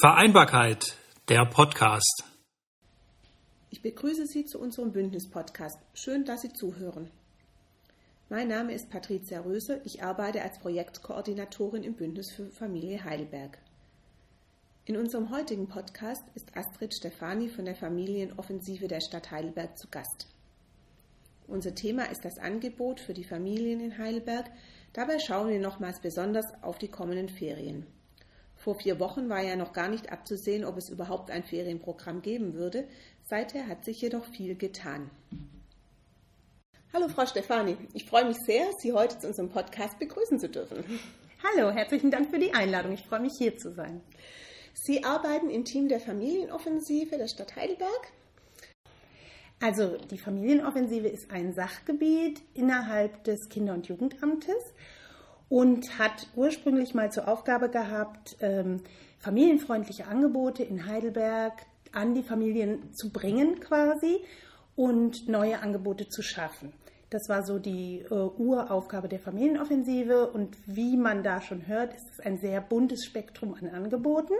Vereinbarkeit, der Podcast. Ich begrüße Sie zu unserem Bündnis-Podcast. Schön, dass Sie zuhören. Mein Name ist Patricia Röse. Ich arbeite als Projektkoordinatorin im Bündnis für Familie Heidelberg. In unserem heutigen Podcast ist Astrid Stefani von der Familienoffensive der Stadt Heidelberg zu Gast. Unser Thema ist das Angebot für die Familien in Heidelberg. Dabei schauen wir nochmals besonders auf die kommenden Ferien. Vor vier Wochen war ja noch gar nicht abzusehen, ob es überhaupt ein Ferienprogramm geben würde. Seither hat sich jedoch viel getan. Hallo Frau Stefani, ich freue mich sehr, Sie heute zu unserem Podcast begrüßen zu dürfen. Hallo, herzlichen Dank für die Einladung. Ich freue mich hier zu sein. Sie arbeiten im Team der Familienoffensive der Stadt Heidelberg. Also die Familienoffensive ist ein Sachgebiet innerhalb des Kinder- und Jugendamtes und hat ursprünglich mal zur Aufgabe gehabt, ähm, familienfreundliche Angebote in Heidelberg an die Familien zu bringen quasi und neue Angebote zu schaffen. Das war so die äh, Uraufgabe der Familienoffensive und wie man da schon hört, ist es ein sehr buntes Spektrum an Angeboten.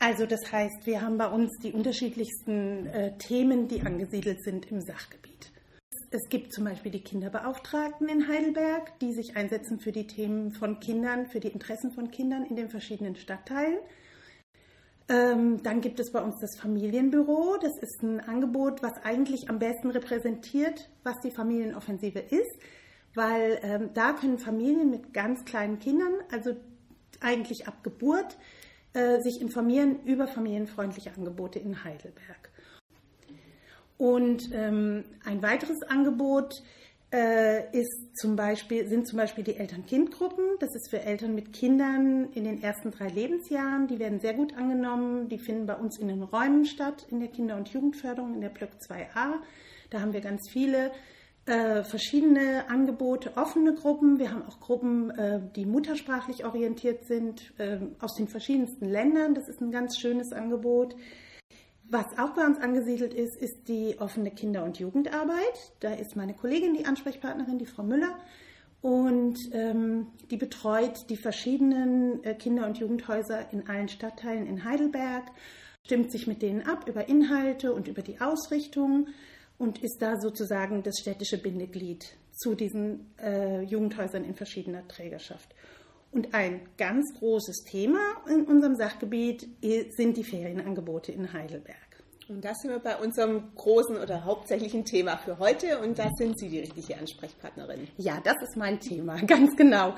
Also das heißt, wir haben bei uns die unterschiedlichsten äh, Themen, die angesiedelt sind im Sachgebiet. Es gibt zum Beispiel die Kinderbeauftragten in Heidelberg, die sich einsetzen für die Themen von Kindern, für die Interessen von Kindern in den verschiedenen Stadtteilen. Ähm, dann gibt es bei uns das Familienbüro. Das ist ein Angebot, was eigentlich am besten repräsentiert, was die Familienoffensive ist, weil ähm, da können Familien mit ganz kleinen Kindern, also eigentlich ab Geburt, äh, sich informieren über familienfreundliche Angebote in Heidelberg. Und ähm, ein weiteres Angebot äh, ist zum Beispiel, sind zum Beispiel die Eltern-Kind-Gruppen. Das ist für Eltern mit Kindern in den ersten drei Lebensjahren. Die werden sehr gut angenommen. Die finden bei uns in den Räumen statt, in der Kinder- und Jugendförderung, in der Block 2a. Da haben wir ganz viele äh, verschiedene Angebote, offene Gruppen. Wir haben auch Gruppen, äh, die muttersprachlich orientiert sind, äh, aus den verschiedensten Ländern. Das ist ein ganz schönes Angebot. Was auch bei uns angesiedelt ist, ist die offene Kinder- und Jugendarbeit. Da ist meine Kollegin die Ansprechpartnerin, die Frau Müller. Und ähm, die betreut die verschiedenen äh, Kinder- und Jugendhäuser in allen Stadtteilen in Heidelberg, stimmt sich mit denen ab über Inhalte und über die Ausrichtung und ist da sozusagen das städtische Bindeglied zu diesen äh, Jugendhäusern in verschiedener Trägerschaft. Und ein ganz großes Thema in unserem Sachgebiet sind die Ferienangebote in Heidelberg. Und das sind wir bei unserem großen oder hauptsächlichen Thema für heute und da sind Sie die richtige Ansprechpartnerin. Ja, das ist mein Thema, ganz genau.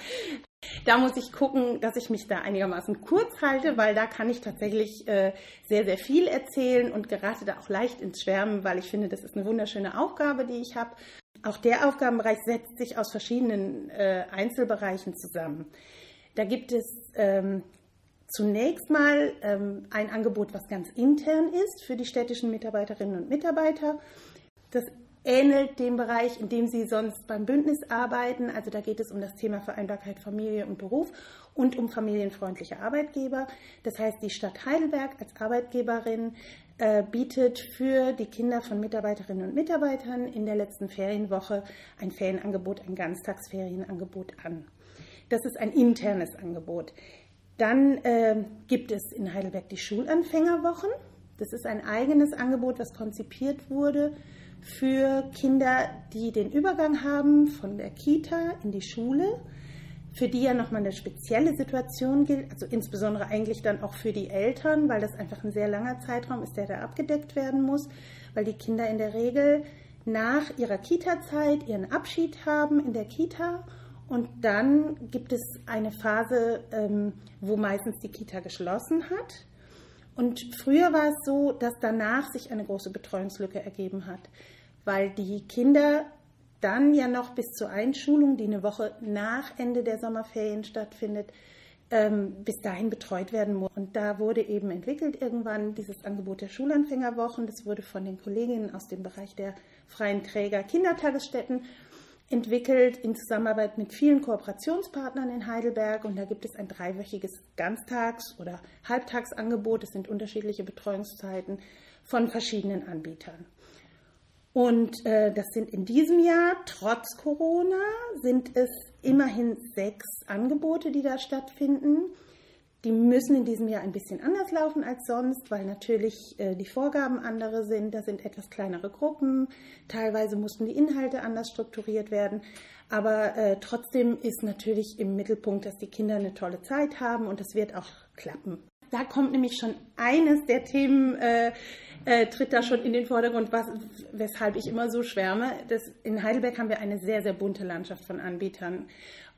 Da muss ich gucken, dass ich mich da einigermaßen kurz halte, weil da kann ich tatsächlich äh, sehr, sehr viel erzählen und gerate da auch leicht ins Schwärmen, weil ich finde, das ist eine wunderschöne Aufgabe, die ich habe. Auch der Aufgabenbereich setzt sich aus verschiedenen äh, Einzelbereichen zusammen. Da gibt es ähm, zunächst mal ähm, ein Angebot, was ganz intern ist für die städtischen Mitarbeiterinnen und Mitarbeiter. Das ähnelt dem Bereich, in dem Sie sonst beim Bündnis arbeiten. Also da geht es um das Thema Vereinbarkeit Familie und Beruf und um familienfreundliche Arbeitgeber. Das heißt, die Stadt Heidelberg als Arbeitgeberin äh, bietet für die Kinder von Mitarbeiterinnen und Mitarbeitern in der letzten Ferienwoche ein Ferienangebot, ein Ganztagsferienangebot an. Das ist ein internes Angebot. Dann äh, gibt es in Heidelberg die Schulanfängerwochen. Das ist ein eigenes Angebot, das konzipiert wurde für Kinder, die den Übergang haben von der Kita in die Schule, für die ja nochmal eine spezielle Situation gilt, also insbesondere eigentlich dann auch für die Eltern, weil das einfach ein sehr langer Zeitraum ist, der da abgedeckt werden muss, weil die Kinder in der Regel nach ihrer Kita-Zeit ihren Abschied haben in der Kita und dann gibt es eine Phase, ähm, wo meistens die Kita geschlossen hat. Und früher war es so, dass danach sich eine große Betreuungslücke ergeben hat, weil die Kinder dann ja noch bis zur Einschulung, die eine Woche nach Ende der Sommerferien stattfindet, ähm, bis dahin betreut werden muss. Und da wurde eben entwickelt irgendwann dieses Angebot der Schulanfängerwochen. Das wurde von den Kolleginnen aus dem Bereich der freien Träger Kindertagesstätten entwickelt in Zusammenarbeit mit vielen Kooperationspartnern in Heidelberg. Und da gibt es ein dreiwöchiges Ganztags- oder Halbtagsangebot. Es sind unterschiedliche Betreuungszeiten von verschiedenen Anbietern. Und äh, das sind in diesem Jahr, trotz Corona, sind es immerhin sechs Angebote, die da stattfinden. Die müssen in diesem Jahr ein bisschen anders laufen als sonst, weil natürlich äh, die Vorgaben andere sind. Da sind etwas kleinere Gruppen. Teilweise mussten die Inhalte anders strukturiert werden. Aber äh, trotzdem ist natürlich im Mittelpunkt, dass die Kinder eine tolle Zeit haben und das wird auch klappen. Da kommt nämlich schon eines der Themen, äh, äh, tritt da schon in den Vordergrund, was, weshalb ich immer so schwärme. Das, in Heidelberg haben wir eine sehr, sehr bunte Landschaft von Anbietern.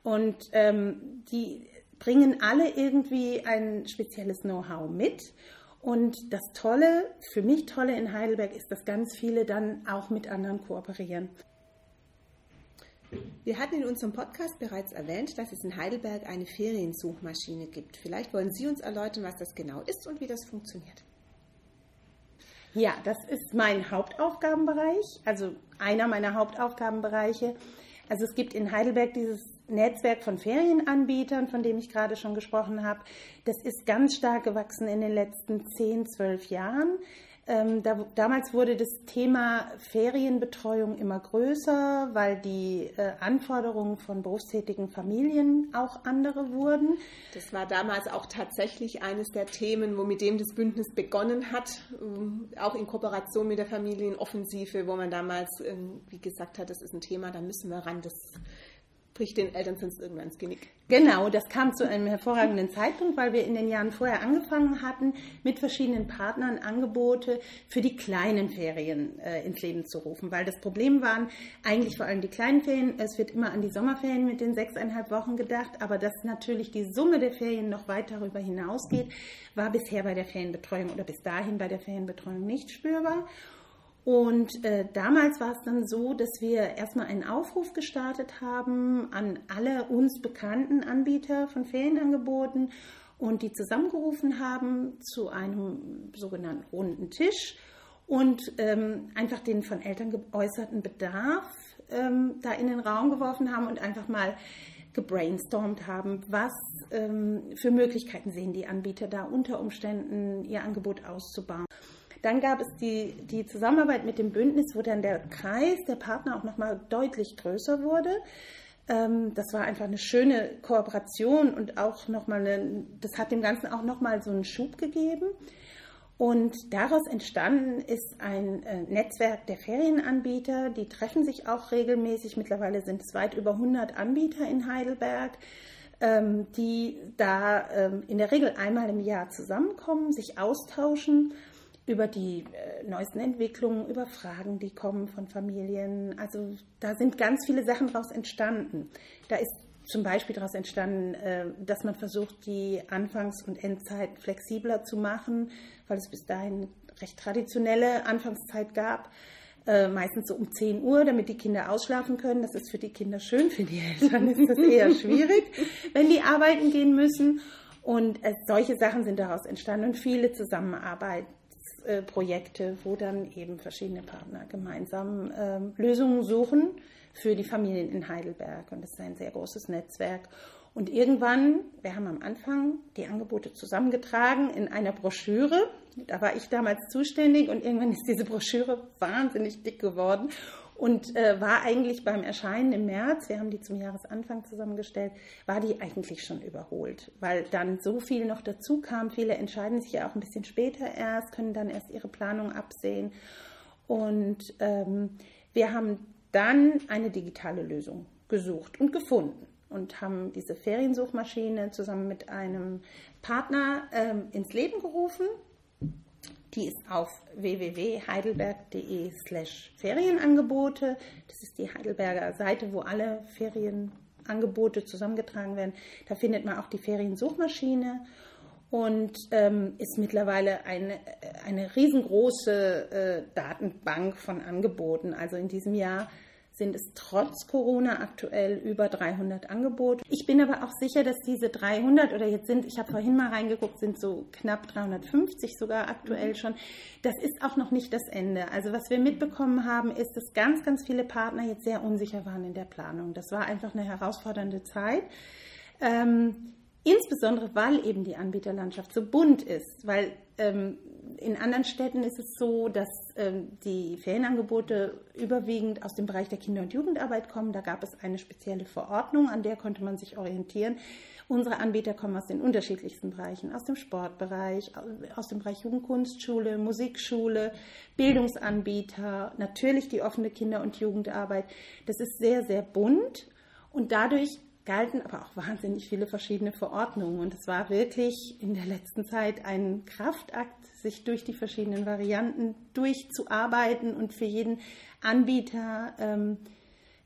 Und ähm, die bringen alle irgendwie ein spezielles Know-how mit. Und das Tolle, für mich Tolle in Heidelberg ist, dass ganz viele dann auch mit anderen kooperieren. Wir hatten in unserem Podcast bereits erwähnt, dass es in Heidelberg eine Feriensuchmaschine gibt. Vielleicht wollen Sie uns erläutern, was das genau ist und wie das funktioniert. Ja, das ist mein Hauptaufgabenbereich, also einer meiner Hauptaufgabenbereiche. Also es gibt in Heidelberg dieses Netzwerk von Ferienanbietern, von dem ich gerade schon gesprochen habe. Das ist ganz stark gewachsen in den letzten 10, 12 Jahren. Ähm, da, damals wurde das Thema Ferienbetreuung immer größer, weil die äh, Anforderungen von berufstätigen Familien auch andere wurden. Das war damals auch tatsächlich eines der Themen, wo mit dem das Bündnis begonnen hat, ähm, auch in Kooperation mit der Familienoffensive, wo man damals, ähm, wie gesagt hat, das ist ein Thema, da müssen wir ran, das bricht den Eltern sonst irgendwann ins Genick. Genau, das kam zu einem hervorragenden Zeitpunkt, weil wir in den Jahren vorher angefangen hatten, mit verschiedenen Partnern Angebote für die kleinen Ferien äh, ins Leben zu rufen. Weil das Problem waren eigentlich vor allem die kleinen Ferien. Es wird immer an die Sommerferien mit den sechseinhalb Wochen gedacht, aber dass natürlich die Summe der Ferien noch weit darüber hinausgeht, war bisher bei der Ferienbetreuung oder bis dahin bei der Ferienbetreuung nicht spürbar. Und äh, damals war es dann so, dass wir erstmal einen Aufruf gestartet haben an alle uns bekannten Anbieter von Ferienangeboten und die zusammengerufen haben zu einem sogenannten runden Tisch und ähm, einfach den von Eltern geäußerten Bedarf ähm, da in den Raum geworfen haben und einfach mal gebrainstormt haben, was ähm, für Möglichkeiten sehen die Anbieter da unter Umständen ihr Angebot auszubauen. Dann gab es die, die Zusammenarbeit mit dem Bündnis, wo dann der Kreis der Partner auch nochmal deutlich größer wurde. Ähm, das war einfach eine schöne Kooperation und auch nochmal, eine, das hat dem Ganzen auch nochmal so einen Schub gegeben. Und daraus entstanden ist ein äh, Netzwerk der Ferienanbieter. Die treffen sich auch regelmäßig. Mittlerweile sind es weit über 100 Anbieter in Heidelberg, ähm, die da ähm, in der Regel einmal im Jahr zusammenkommen, sich austauschen über die äh, neuesten Entwicklungen, über Fragen, die kommen von Familien. Also da sind ganz viele Sachen daraus entstanden. Da ist zum Beispiel daraus entstanden, äh, dass man versucht, die Anfangs- und Endzeit flexibler zu machen, weil es bis dahin recht traditionelle Anfangszeit gab. Äh, meistens so um 10 Uhr, damit die Kinder ausschlafen können. Das ist für die Kinder schön, für die Eltern ist das eher schwierig, wenn die arbeiten gehen müssen. Und äh, solche Sachen sind daraus entstanden und viele Zusammenarbeit Projekte, wo dann eben verschiedene Partner gemeinsam ähm, Lösungen suchen für die Familien in Heidelberg. Und das ist ein sehr großes Netzwerk. Und irgendwann, wir haben am Anfang die Angebote zusammengetragen in einer Broschüre. Da war ich damals zuständig und irgendwann ist diese Broschüre wahnsinnig dick geworden und äh, war eigentlich beim Erscheinen im März, wir haben die zum Jahresanfang zusammengestellt, war die eigentlich schon überholt, weil dann so viel noch dazu kam. Viele entscheiden sich ja auch ein bisschen später erst, können dann erst ihre Planung absehen. Und ähm, wir haben dann eine digitale Lösung gesucht und gefunden und haben diese Feriensuchmaschine zusammen mit einem Partner ähm, ins Leben gerufen die ist auf www.heidelberg.de slash Ferienangebote. Das ist die Heidelberger Seite, wo alle Ferienangebote zusammengetragen werden. Da findet man auch die Feriensuchmaschine und ähm, ist mittlerweile eine, eine riesengroße äh, Datenbank von Angeboten. Also in diesem Jahr sind es trotz Corona aktuell über 300 Angebote. Ich bin aber auch sicher, dass diese 300 oder jetzt sind, ich habe vorhin mal reingeguckt, sind so knapp 350 sogar aktuell schon. Das ist auch noch nicht das Ende. Also was wir mitbekommen haben, ist, dass ganz, ganz viele Partner jetzt sehr unsicher waren in der Planung. Das war einfach eine herausfordernde Zeit. Ähm, Insbesondere weil eben die Anbieterlandschaft so bunt ist, weil ähm, in anderen Städten ist es so, dass ähm, die Ferienangebote überwiegend aus dem Bereich der Kinder- und Jugendarbeit kommen. Da gab es eine spezielle Verordnung, an der konnte man sich orientieren. Unsere Anbieter kommen aus den unterschiedlichsten Bereichen, aus dem Sportbereich, aus dem Bereich Jugendkunstschule, Musikschule, Bildungsanbieter, natürlich die offene Kinder- und Jugendarbeit. Das ist sehr, sehr bunt und dadurch galten aber auch wahnsinnig viele verschiedene Verordnungen. Und es war wirklich in der letzten Zeit ein Kraftakt, sich durch die verschiedenen Varianten durchzuarbeiten und für jeden Anbieter ähm,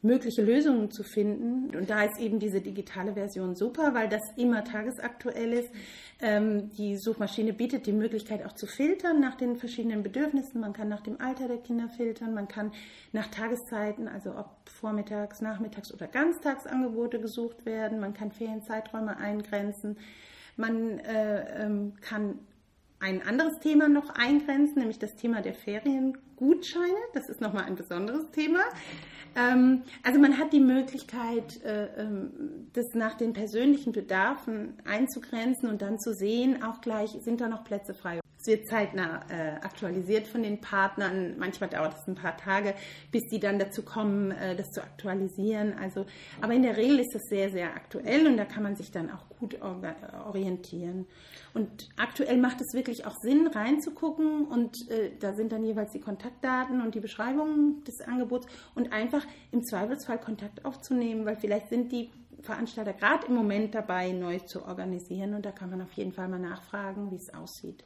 mögliche Lösungen zu finden. Und da ist eben diese digitale Version super, weil das immer tagesaktuell ist. Ähm, die Suchmaschine bietet die Möglichkeit auch zu filtern nach den verschiedenen Bedürfnissen. Man kann nach dem Alter der Kinder filtern, man kann nach Tageszeiten, also ob vormittags, nachmittags oder Ganztagsangebote gesucht werden, man kann Ferienzeiträume eingrenzen, man äh, ähm, kann ein anderes Thema noch eingrenzen, nämlich das Thema der Feriengutscheine. Das ist nochmal ein besonderes Thema. Ähm, also man hat die Möglichkeit, äh, ähm, das nach den persönlichen Bedarfen einzugrenzen und dann zu sehen, auch gleich sind da noch Plätze frei. Es wird zeitnah äh, aktualisiert von den Partnern. Manchmal dauert es ein paar Tage, bis die dann dazu kommen, äh, das zu aktualisieren. Also, aber in der Regel ist das sehr, sehr aktuell und da kann man sich dann auch gut orientieren. Und aktuell macht es wirklich auch Sinn, reinzugucken und äh, da sind dann jeweils die Kontaktdaten und die Beschreibungen des Angebots und einfach im Zweifelsfall Kontakt aufzunehmen, weil vielleicht sind die Veranstalter gerade im Moment dabei, neu zu organisieren und da kann man auf jeden Fall mal nachfragen, wie es aussieht.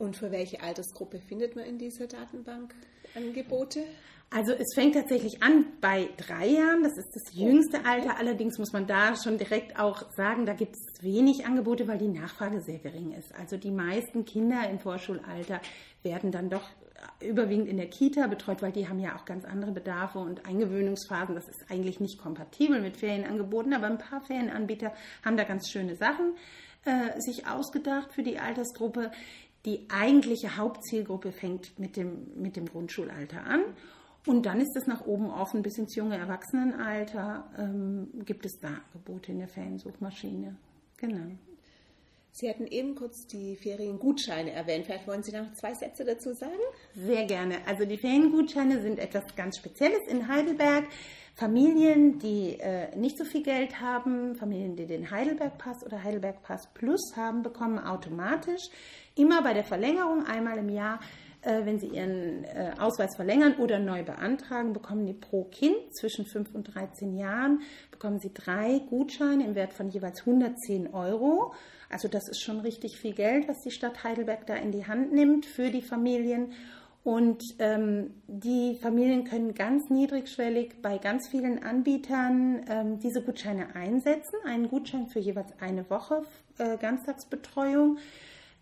Und für welche Altersgruppe findet man in dieser Datenbank Angebote? Also es fängt tatsächlich an bei drei Jahren, das ist das jüngste Alter. Allerdings muss man da schon direkt auch sagen, da gibt es wenig Angebote, weil die Nachfrage sehr gering ist. Also die meisten Kinder im Vorschulalter werden dann doch überwiegend in der Kita betreut, weil die haben ja auch ganz andere Bedarfe und Eingewöhnungsphasen. Das ist eigentlich nicht kompatibel mit Ferienangeboten, aber ein paar Ferienanbieter haben da ganz schöne Sachen äh, sich ausgedacht für die Altersgruppe. Die eigentliche Hauptzielgruppe fängt mit dem, mit dem Grundschulalter an. Und dann ist es nach oben offen bis ins junge Erwachsenenalter. Ähm, gibt es da Angebote in der Feriensuchmaschine? Genau. Sie hatten eben kurz die Feriengutscheine erwähnt. Vielleicht wollen Sie noch zwei Sätze dazu sagen? Sehr gerne. Also die Feriengutscheine sind etwas ganz Spezielles in Heidelberg. Familien, die äh, nicht so viel Geld haben, Familien, die den Heidelberg Pass oder Heidelberg Pass Plus haben, bekommen automatisch immer bei der Verlängerung einmal im Jahr äh, wenn Sie Ihren äh, Ausweis verlängern oder neu beantragen, bekommen Sie pro Kind zwischen 5 und 13 Jahren, bekommen Sie drei Gutscheine im Wert von jeweils 110 Euro. Also das ist schon richtig viel Geld, was die Stadt Heidelberg da in die Hand nimmt für die Familien. Und ähm, die Familien können ganz niedrigschwellig bei ganz vielen Anbietern ähm, diese Gutscheine einsetzen. Einen Gutschein für jeweils eine Woche äh, Ganztagsbetreuung.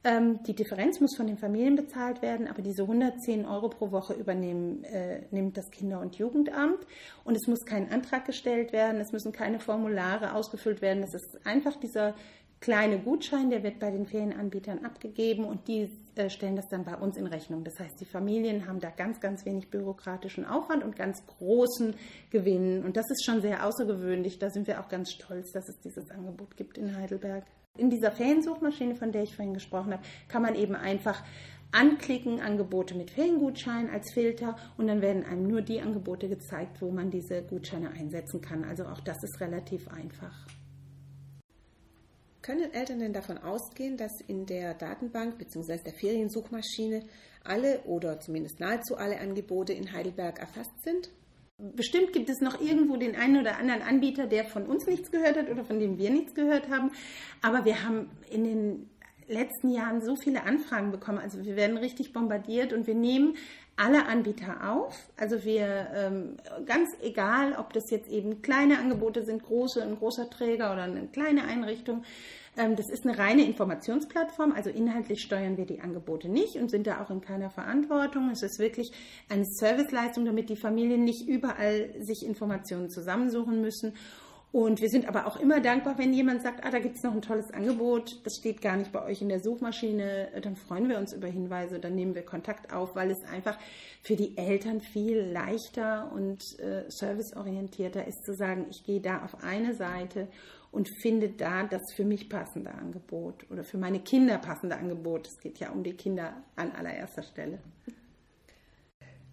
Ähm, die Differenz muss von den Familien bezahlt werden, aber diese 110 Euro pro Woche übernehmen, äh, nimmt das Kinder- und Jugendamt. Und es muss kein Antrag gestellt werden, es müssen keine Formulare ausgefüllt werden. Es ist einfach dieser kleine Gutschein, der wird bei den Ferienanbietern abgegeben und die äh, stellen das dann bei uns in Rechnung. Das heißt, die Familien haben da ganz, ganz wenig bürokratischen Aufwand und ganz großen Gewinn. Und das ist schon sehr außergewöhnlich. Da sind wir auch ganz stolz, dass es dieses Angebot gibt in Heidelberg. In dieser Feriensuchmaschine, von der ich vorhin gesprochen habe, kann man eben einfach anklicken, Angebote mit Feriengutschein als Filter und dann werden einem nur die Angebote gezeigt, wo man diese Gutscheine einsetzen kann. Also auch das ist relativ einfach. Können Eltern denn davon ausgehen, dass in der Datenbank bzw. der Feriensuchmaschine alle oder zumindest nahezu alle Angebote in Heidelberg erfasst sind? Bestimmt gibt es noch irgendwo den einen oder anderen Anbieter, der von uns nichts gehört hat oder von dem wir nichts gehört haben. Aber wir haben in den letzten Jahren so viele Anfragen bekommen. Also wir werden richtig bombardiert und wir nehmen alle Anbieter auf. Also wir, ähm, ganz egal, ob das jetzt eben kleine Angebote sind, große, ein großer Träger oder eine kleine Einrichtung, ähm, das ist eine reine Informationsplattform, also inhaltlich steuern wir die Angebote nicht und sind da auch in keiner Verantwortung. Es ist wirklich eine Serviceleistung, damit die Familien nicht überall sich Informationen zusammensuchen müssen. Und wir sind aber auch immer dankbar, wenn jemand sagt, ah, da gibt es noch ein tolles Angebot, das steht gar nicht bei euch in der Suchmaschine, dann freuen wir uns über Hinweise, dann nehmen wir Kontakt auf, weil es einfach für die Eltern viel leichter und äh, serviceorientierter ist zu sagen, ich gehe da auf eine Seite und finde da das für mich passende Angebot oder für meine Kinder passende Angebot. Es geht ja um die Kinder an allererster Stelle.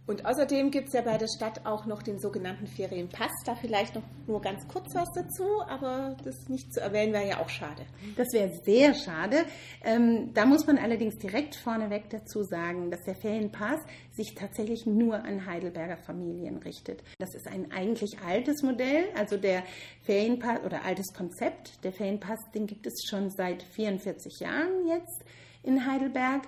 Und außerdem gibt es ja bei der Stadt auch noch den sogenannten Ferienpass. Da vielleicht noch nur ganz kurz was dazu, aber das nicht zu erwähnen wäre ja auch schade. Das wäre sehr schade. Ähm, da muss man allerdings direkt vorneweg dazu sagen, dass der Ferienpass sich tatsächlich nur an Heidelberger Familien richtet. Das ist ein eigentlich altes Modell, also der Ferienpass oder altes Konzept. Der Ferienpass, den gibt es schon seit 44 Jahren jetzt in Heidelberg.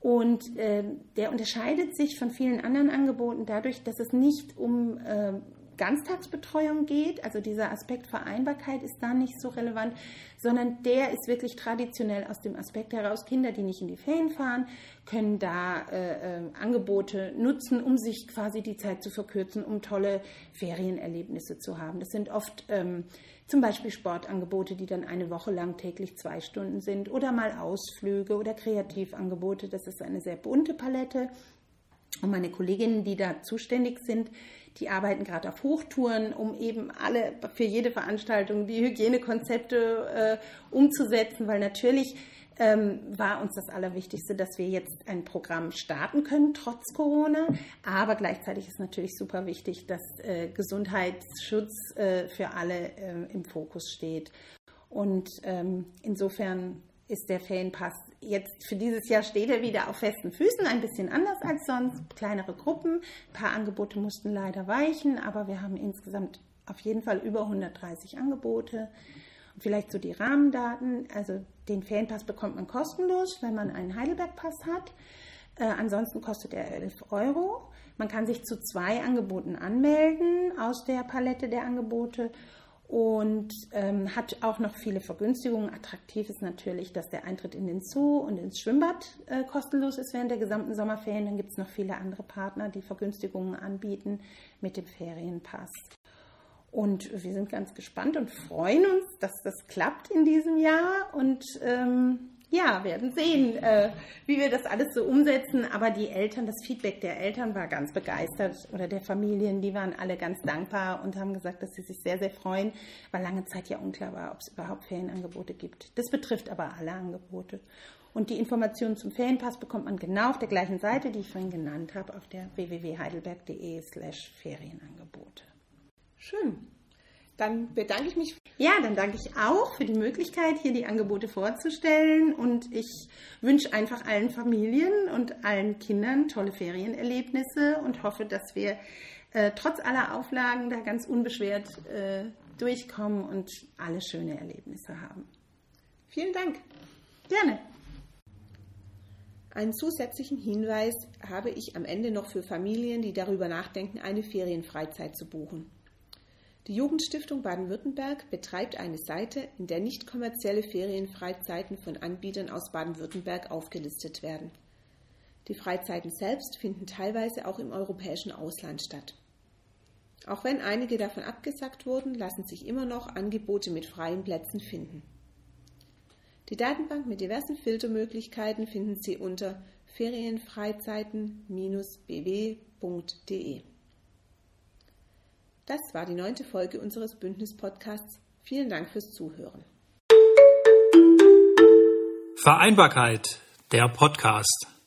Und äh, der unterscheidet sich von vielen anderen Angeboten dadurch, dass es nicht um äh, Ganztagsbetreuung geht, also dieser Aspekt Vereinbarkeit ist da nicht so relevant, sondern der ist wirklich traditionell aus dem Aspekt heraus, Kinder, die nicht in die Ferien fahren, können da äh, äh, Angebote nutzen, um sich quasi die Zeit zu verkürzen, um tolle Ferienerlebnisse zu haben. Das sind oft ähm, zum Beispiel Sportangebote, die dann eine Woche lang täglich zwei Stunden sind oder mal Ausflüge oder Kreativangebote. Das ist eine sehr bunte Palette. Und meine Kolleginnen, die da zuständig sind, die arbeiten gerade auf Hochtouren, um eben alle für jede Veranstaltung die Hygienekonzepte äh, umzusetzen, weil natürlich ähm, war uns das Allerwichtigste, dass wir jetzt ein Programm starten können, trotz Corona. Aber gleichzeitig ist natürlich super wichtig, dass äh, Gesundheitsschutz äh, für alle äh, im Fokus steht. Und ähm, insofern ist der Ferienpass jetzt für dieses Jahr steht er wieder auf festen Füßen, ein bisschen anders als sonst, kleinere Gruppen. Ein paar Angebote mussten leider weichen, aber wir haben insgesamt auf jeden Fall über 130 Angebote. Und vielleicht so die Rahmendaten. Also den Ferienpass bekommt man kostenlos, wenn man einen Heidelberg-Pass hat. Äh, ansonsten kostet er 11 Euro. Man kann sich zu zwei Angeboten anmelden aus der Palette der Angebote und ähm, hat auch noch viele Vergünstigungen. Attraktiv ist natürlich, dass der Eintritt in den Zoo und ins Schwimmbad äh, kostenlos ist während der gesamten Sommerferien. Dann gibt es noch viele andere Partner, die Vergünstigungen anbieten mit dem Ferienpass. Und wir sind ganz gespannt und freuen uns, dass das klappt in diesem Jahr und ähm, ja, werden sehen, äh, wie wir das alles so umsetzen. Aber die Eltern, das Feedback der Eltern war ganz begeistert oder der Familien, die waren alle ganz dankbar und haben gesagt, dass sie sich sehr, sehr freuen, weil lange Zeit ja unklar war, ob es überhaupt Ferienangebote gibt. Das betrifft aber alle Angebote. Und die Informationen zum Ferienpass bekommt man genau auf der gleichen Seite, die ich vorhin genannt habe, auf der www.heidelberg.de slash Ferienangebote. Schön. Dann bedanke ich mich. Ja, dann danke ich auch für die Möglichkeit, hier die Angebote vorzustellen. Und ich wünsche einfach allen Familien und allen Kindern tolle Ferienerlebnisse und hoffe, dass wir äh, trotz aller Auflagen da ganz unbeschwert äh, durchkommen und alle schöne Erlebnisse haben. Vielen Dank. Gerne. Einen zusätzlichen Hinweis habe ich am Ende noch für Familien, die darüber nachdenken, eine Ferienfreizeit zu buchen. Die Jugendstiftung Baden-Württemberg betreibt eine Seite, in der nicht kommerzielle Ferienfreizeiten von Anbietern aus Baden-Württemberg aufgelistet werden. Die Freizeiten selbst finden teilweise auch im europäischen Ausland statt. Auch wenn einige davon abgesagt wurden, lassen sich immer noch Angebote mit freien Plätzen finden. Die Datenbank mit diversen Filtermöglichkeiten finden Sie unter ferienfreizeiten-bw.de. Das war die neunte Folge unseres Bündnis-Podcasts. Vielen Dank fürs Zuhören. Vereinbarkeit, der Podcast.